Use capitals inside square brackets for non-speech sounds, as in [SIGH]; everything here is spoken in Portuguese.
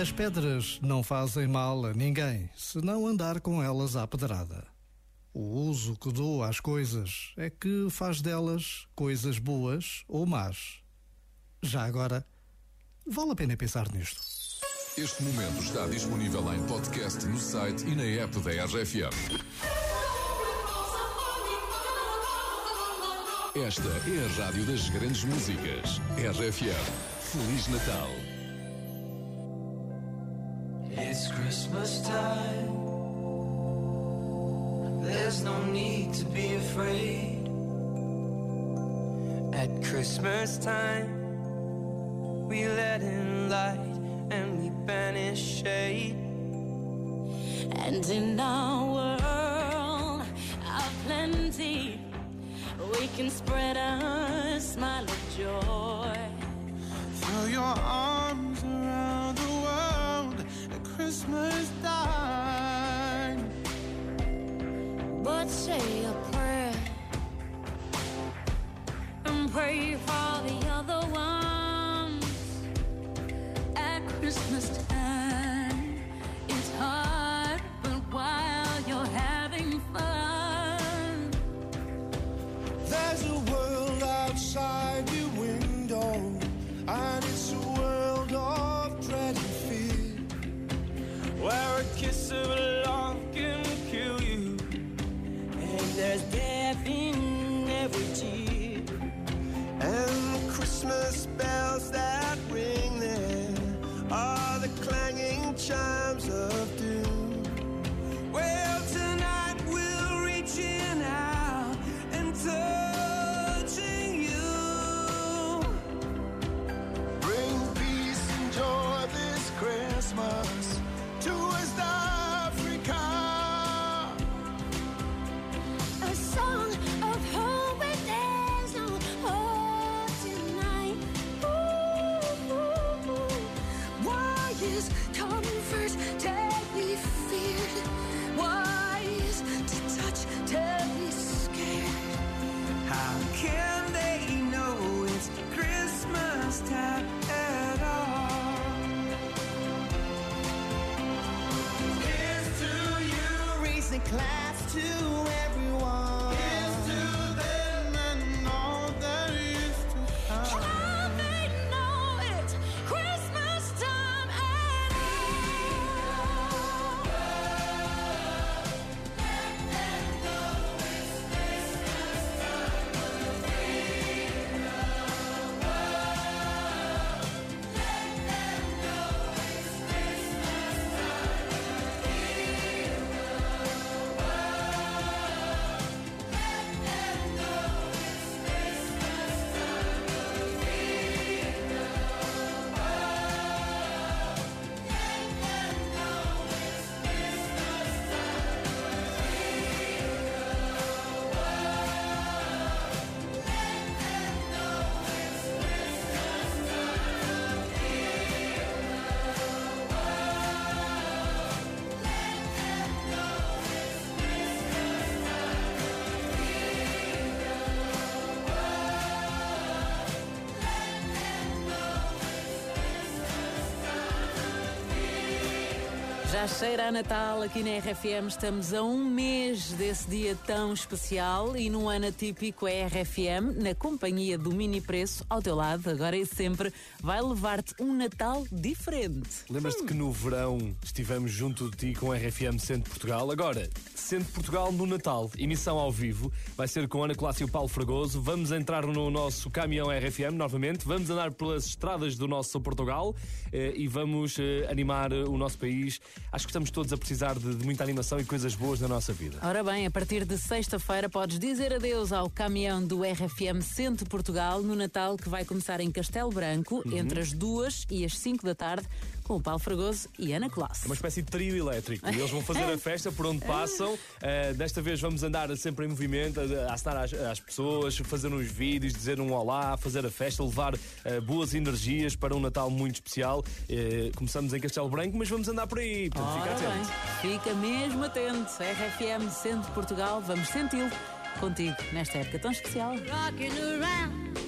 As pedras não fazem mal a ninguém se não andar com elas à pedrada. O uso que dou às coisas é que faz delas coisas boas ou más. Já agora, vale a pena pensar nisto. Este momento está disponível em podcast no site e na app da RFM. Esta é a rádio das grandes músicas. RFM. Feliz Natal. Christmas time. There's no need to be afraid. At Christmas time, we let in light and we banish shade. And in our world of plenty, we can spread a smile of joy. Throw your arms Christmas time. But say a to everyone. Já cheira a Natal aqui na RFM. Estamos a um mês desse dia tão especial e num ano atípico a RFM, na companhia do Mini Preço, ao teu lado, agora e sempre, vai levar-te um Natal diferente. Lembras-te que no verão estivemos junto de ti com a RFM Centro Portugal? Agora, Centro Portugal no Natal, emissão ao vivo, vai ser com Ana Clássica e Paulo Fragoso. Vamos entrar no nosso caminhão RFM novamente, vamos andar pelas estradas do nosso Portugal eh, e vamos eh, animar o nosso país. Acho que estamos todos a precisar de, de muita animação e coisas boas na nossa vida. Ora bem, a partir de sexta-feira podes dizer adeus ao caminhão do RFM Centro Portugal no Natal que vai começar em Castelo Branco entre as duas e as cinco da tarde com o Paulo Fragoso e Ana Colasso. Uma espécie de trio elétrico. [LAUGHS] Eles vão fazer a festa por onde passam. Uh, desta vez vamos andar sempre em movimento, a, a assinar às, às pessoas, fazer uns vídeos, dizer um olá, fazer a festa, levar uh, boas energias para um Natal muito especial. Uh, começamos em Castelo Branco, mas vamos andar por aí. Portanto, fica atento. bem, fica mesmo atento. RFM Centro Portugal, vamos senti-lo contigo nesta época tão especial. rocking around